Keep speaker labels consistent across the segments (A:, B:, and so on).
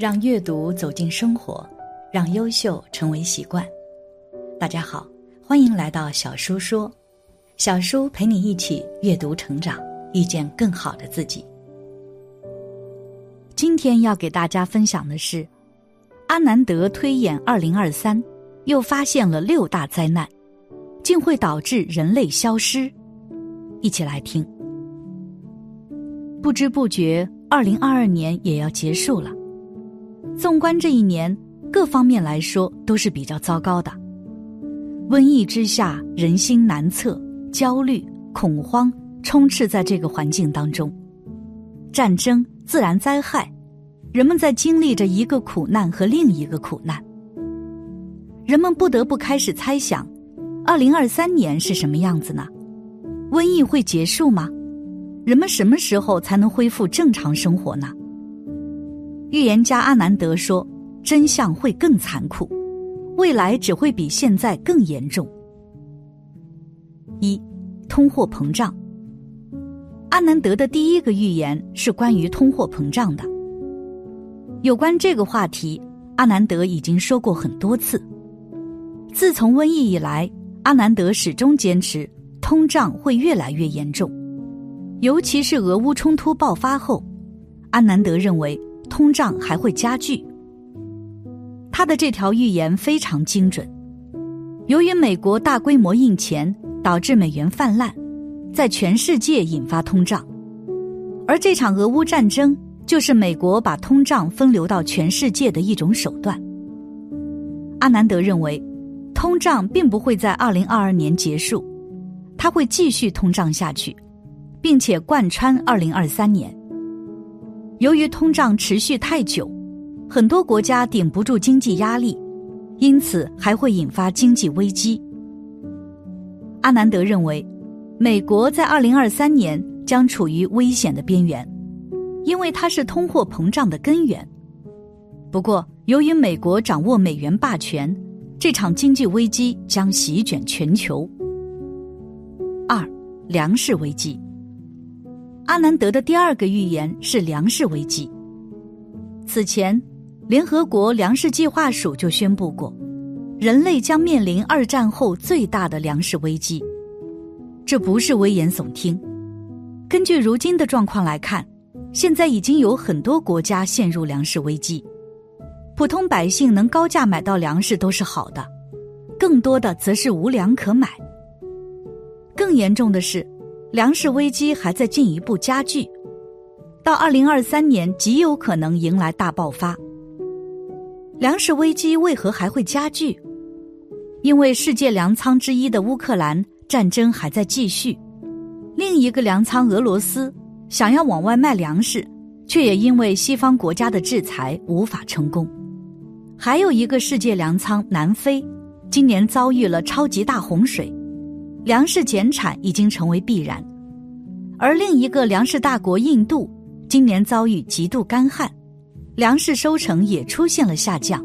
A: 让阅读走进生活，让优秀成为习惯。大家好，欢迎来到小叔说，小叔陪你一起阅读成长，遇见更好的自己。今天要给大家分享的是，阿南德推演二零二三，又发现了六大灾难，竟会导致人类消失。一起来听。不知不觉，二零二二年也要结束了。纵观这一年，各方面来说都是比较糟糕的。瘟疫之下，人心难测，焦虑、恐慌充斥在这个环境当中。战争、自然灾害，人们在经历着一个苦难和另一个苦难。人们不得不开始猜想：二零二三年是什么样子呢？瘟疫会结束吗？人们什么时候才能恢复正常生活呢？预言家阿南德说：“真相会更残酷，未来只会比现在更严重。”一，通货膨胀。阿南德的第一个预言是关于通货膨胀的。有关这个话题，阿南德已经说过很多次。自从瘟疫以来，阿南德始终坚持通胀会越来越严重，尤其是俄乌冲突爆发后，阿南德认为。通胀还会加剧。他的这条预言非常精准。由于美国大规模印钱，导致美元泛滥，在全世界引发通胀。而这场俄乌战争就是美国把通胀分流到全世界的一种手段。阿南德认为，通胀并不会在二零二二年结束，它会继续通胀下去，并且贯穿二零二三年。由于通胀持续太久，很多国家顶不住经济压力，因此还会引发经济危机。阿南德认为，美国在二零二三年将处于危险的边缘，因为它是通货膨胀的根源。不过，由于美国掌握美元霸权，这场经济危机将席卷全球。二，粮食危机。阿南德的第二个预言是粮食危机。此前，联合国粮食计划署就宣布过，人类将面临二战后最大的粮食危机。这不是危言耸听。根据如今的状况来看，现在已经有很多国家陷入粮食危机，普通百姓能高价买到粮食都是好的，更多的则是无粮可买。更严重的是。粮食危机还在进一步加剧，到二零二三年极有可能迎来大爆发。粮食危机为何还会加剧？因为世界粮仓之一的乌克兰战争还在继续，另一个粮仓俄罗斯想要往外卖粮食，却也因为西方国家的制裁无法成功。还有一个世界粮仓南非，今年遭遇了超级大洪水。粮食减产已经成为必然，而另一个粮食大国印度今年遭遇极度干旱，粮食收成也出现了下降。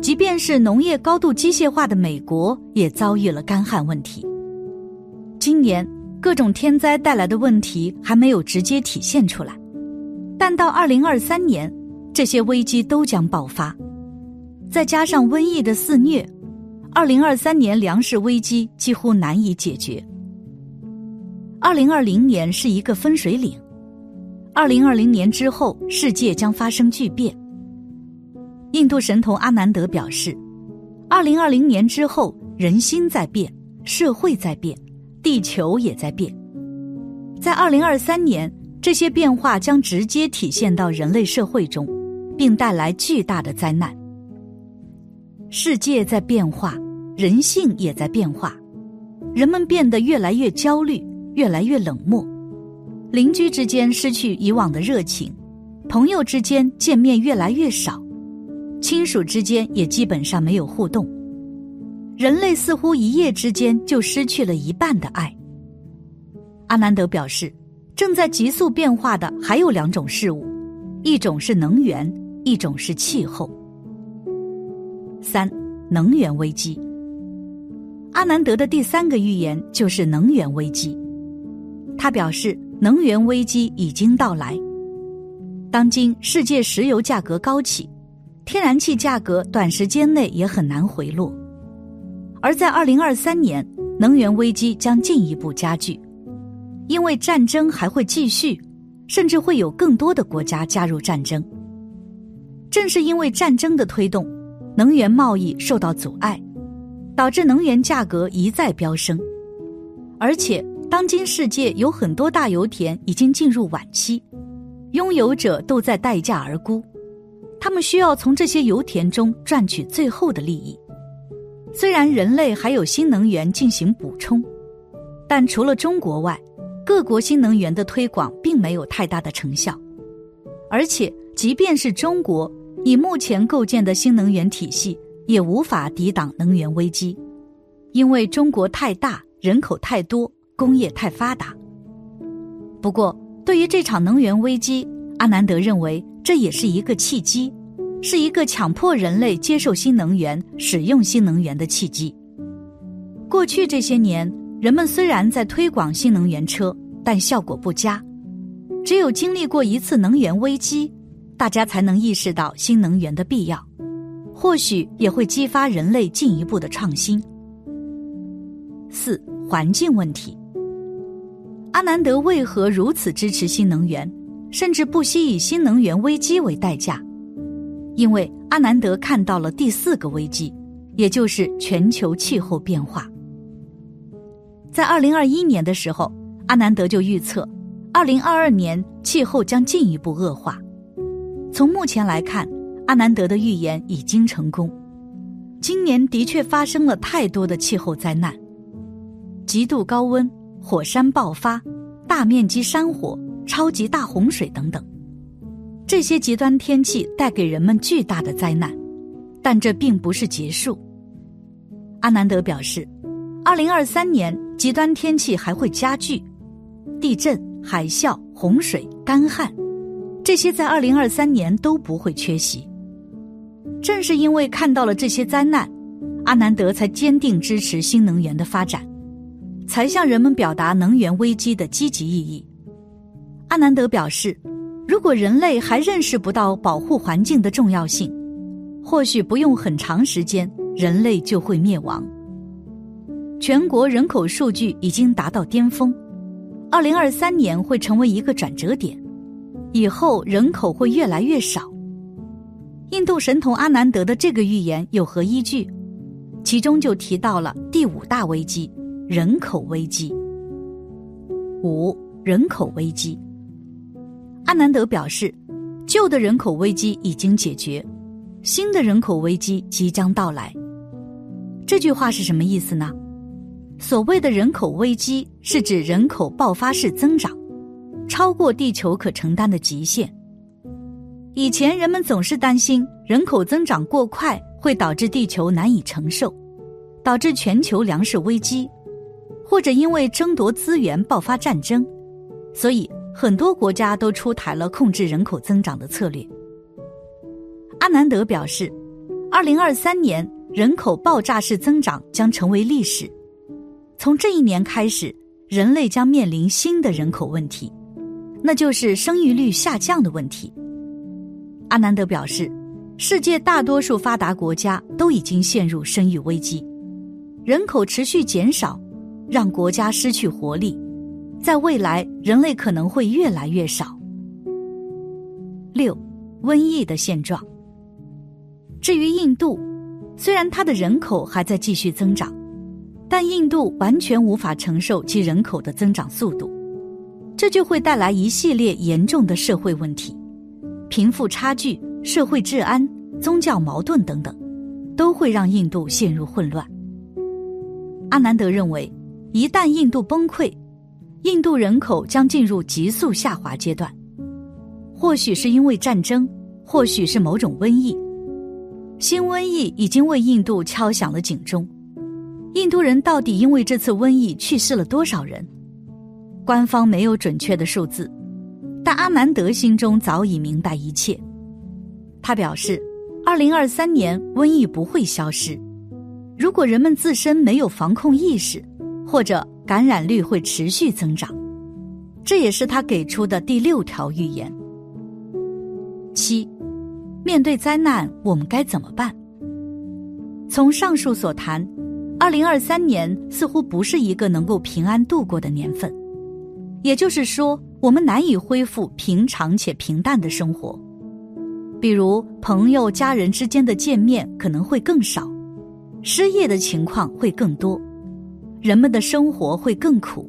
A: 即便是农业高度机械化的美国，也遭遇了干旱问题。今年各种天灾带来的问题还没有直接体现出来，但到二零二三年，这些危机都将爆发，再加上瘟疫的肆虐。二零二三年粮食危机几乎难以解决。二零二零年是一个分水岭，二零二零年之后世界将发生巨变。印度神童阿南德表示，二零二零年之后人心在变，社会在变，地球也在变。在二零二三年，这些变化将直接体现到人类社会中，并带来巨大的灾难。世界在变化。人性也在变化，人们变得越来越焦虑，越来越冷漠，邻居之间失去以往的热情，朋友之间见面越来越少，亲属之间也基本上没有互动，人类似乎一夜之间就失去了一半的爱。阿南德表示，正在急速变化的还有两种事物，一种是能源，一种是气候。三，能源危机。阿南德的第三个预言就是能源危机。他表示，能源危机已经到来。当今世界石油价格高企，天然气价格短时间内也很难回落。而在二零二三年，能源危机将进一步加剧，因为战争还会继续，甚至会有更多的国家加入战争。正是因为战争的推动，能源贸易受到阻碍，导致能源价格一再飙升。而且，当今世界有很多大油田已经进入晚期，拥有者都在待价而沽，他们需要从这些油田中赚取最后的利益。虽然人类还有新能源进行补充，但除了中国外，各国新能源的推广并没有太大的成效。而且，即便是中国以目前构建的新能源体系，也无法抵挡能源危机，因为中国太大，人口太多，工业太发达。不过，对于这场能源危机，阿南德认为这也是一个契机。是一个强迫人类接受新能源、使用新能源的契机。过去这些年，人们虽然在推广新能源车，但效果不佳。只有经历过一次能源危机，大家才能意识到新能源的必要，或许也会激发人类进一步的创新。四、环境问题。阿南德为何如此支持新能源，甚至不惜以新能源危机为代价？因为阿南德看到了第四个危机，也就是全球气候变化。在二零二一年的时候，阿南德就预测，二零二二年气候将进一步恶化。从目前来看，阿南德的预言已经成功。今年的确发生了太多的气候灾难：极度高温、火山爆发、大面积山火、超级大洪水等等。这些极端天气带给人们巨大的灾难，但这并不是结束。阿南德表示，二零二三年极端天气还会加剧，地震、海啸、洪水、干旱，这些在二零二三年都不会缺席。正是因为看到了这些灾难，阿南德才坚定支持新能源的发展，才向人们表达能源危机的积极意义。阿南德表示。如果人类还认识不到保护环境的重要性，或许不用很长时间，人类就会灭亡。全国人口数据已经达到巅峰，二零二三年会成为一个转折点，以后人口会越来越少。印度神童阿南德的这个预言有何依据？其中就提到了第五大危机——人口危机。五、人口危机。阿南德表示，旧的人口危机已经解决，新的人口危机即将到来。这句话是什么意思呢？所谓的人口危机是指人口爆发式增长，超过地球可承担的极限。以前人们总是担心人口增长过快会导致地球难以承受，导致全球粮食危机，或者因为争夺资源爆发战争，所以。很多国家都出台了控制人口增长的策略。阿南德表示，二零二三年人口爆炸式增长将成为历史。从这一年开始，人类将面临新的人口问题，那就是生育率下降的问题。阿南德表示，世界大多数发达国家都已经陷入生育危机，人口持续减少，让国家失去活力。在未来，人类可能会越来越少。六，瘟疫的现状。至于印度，虽然它的人口还在继续增长，但印度完全无法承受其人口的增长速度，这就会带来一系列严重的社会问题，贫富差距、社会治安、宗教矛盾等等，都会让印度陷入混乱。阿南德认为，一旦印度崩溃，印度人口将进入急速下滑阶段，或许是因为战争，或许是某种瘟疫。新瘟疫已经为印度敲响了警钟。印度人到底因为这次瘟疫去世了多少人？官方没有准确的数字，但阿南德心中早已明白一切。他表示，二零二三年瘟疫不会消失，如果人们自身没有防控意识，或者。感染率会持续增长，这也是他给出的第六条预言。七，面对灾难，我们该怎么办？从上述所谈，二零二三年似乎不是一个能够平安度过的年份，也就是说，我们难以恢复平常且平淡的生活。比如，朋友、家人之间的见面可能会更少，失业的情况会更多，人们的生活会更苦。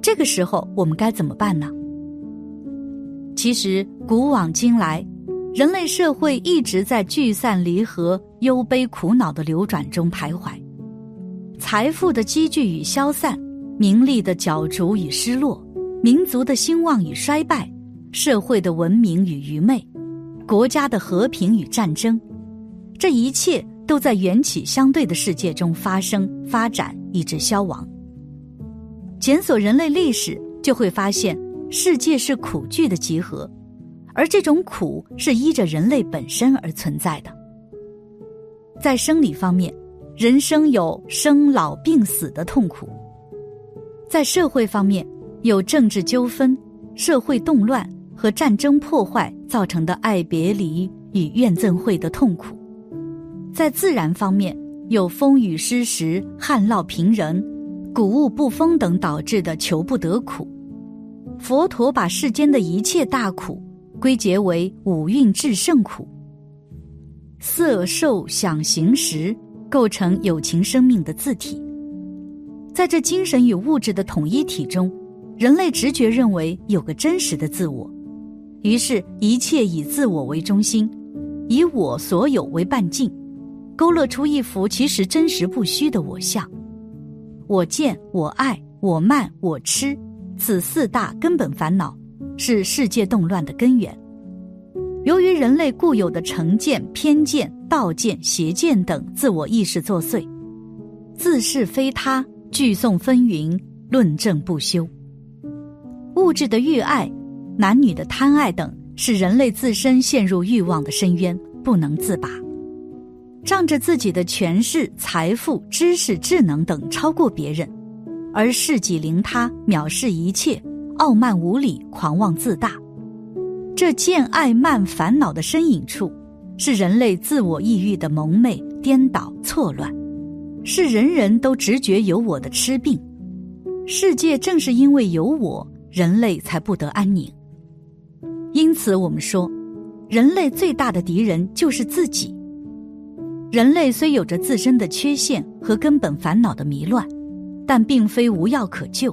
A: 这个时候，我们该怎么办呢？其实，古往今来。人类社会一直在聚散离合、忧悲苦恼的流转中徘徊，财富的积聚与消散，名利的角逐与失落，民族的兴旺与衰败，社会的文明与愚昧，国家的和平与战争，这一切都在缘起相对的世界中发生、发展，以致消亡。检索人类历史，就会发现世界是苦剧的集合。而这种苦是依着人类本身而存在的。在生理方面，人生有生老病死的痛苦；在社会方面，有政治纠纷、社会动乱和战争破坏造成的爱别离与怨憎会的痛苦；在自然方面，有风雨失时、旱涝平人、谷物不丰等导致的求不得苦。佛陀把世间的一切大苦。归结为五蕴至圣苦，色受想行识构成有情生命的字体。在这精神与物质的统一体中，人类直觉认为有个真实的自我，于是，一切以自我为中心，以我所有为半径，勾勒出一幅其实真实不虚的我相。我见、我爱、我慢、我痴，此四大根本烦恼。是世界动乱的根源。由于人类固有的成见、偏见、道见、邪见等自我意识作祟，自是非他，聚讼纷纭，论证不休。物质的欲爱、男女的贪爱等，使人类自身陷入欲望的深渊，不能自拔。仗着自己的权势、财富、知识、智能等超过别人，而恃己凌他，藐视一切。傲慢无礼、狂妄自大，这见爱慢烦恼的身影处，是人类自我抑郁的蒙昧、颠倒、错乱，是人人都直觉有我的痴病。世界正是因为有我，人类才不得安宁。因此，我们说，人类最大的敌人就是自己。人类虽有着自身的缺陷和根本烦恼的迷乱，但并非无药可救。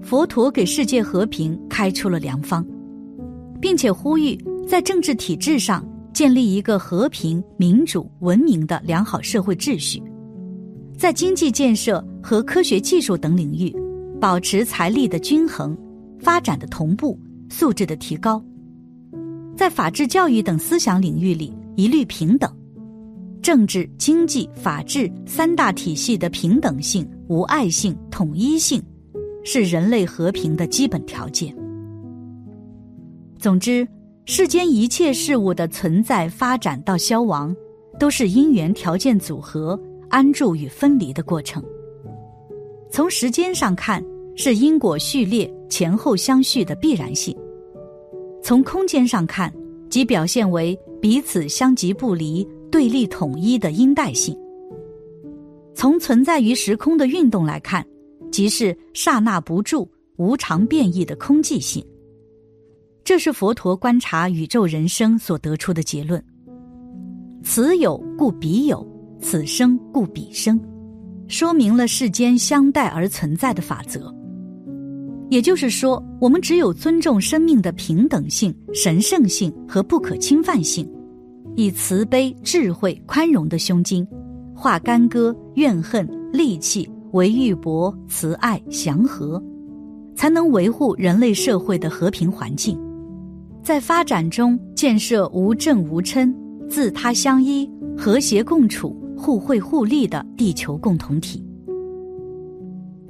A: 佛陀给世界和平开出了良方，并且呼吁在政治体制上建立一个和平、民主、文明的良好社会秩序，在经济建设和科学技术等领域保持财力的均衡、发展的同步、素质的提高，在法治教育等思想领域里一律平等，政治、经济、法治三大体系的平等性、无碍性、统一性。是人类和平的基本条件。总之，世间一切事物的存在、发展到消亡，都是因缘条件组合、安住与分离的过程。从时间上看，是因果序列前后相续的必然性；从空间上看，即表现为彼此相即不离、对立统一的因代性；从存在于时空的运动来看。即是刹那不住、无常变异的空寂性。这是佛陀观察宇宙人生所得出的结论。此有故彼有，此生故彼生，说明了世间相待而存在的法则。也就是说，我们只有尊重生命的平等性、神圣性和不可侵犯性，以慈悲、智慧、宽容的胸襟，化干戈、怨恨、戾气。为玉帛、慈爱、祥和，才能维护人类社会的和平环境，在发展中建设无争无嗔、自他相依、和谐共处、互惠互利的地球共同体。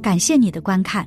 A: 感谢你的观看，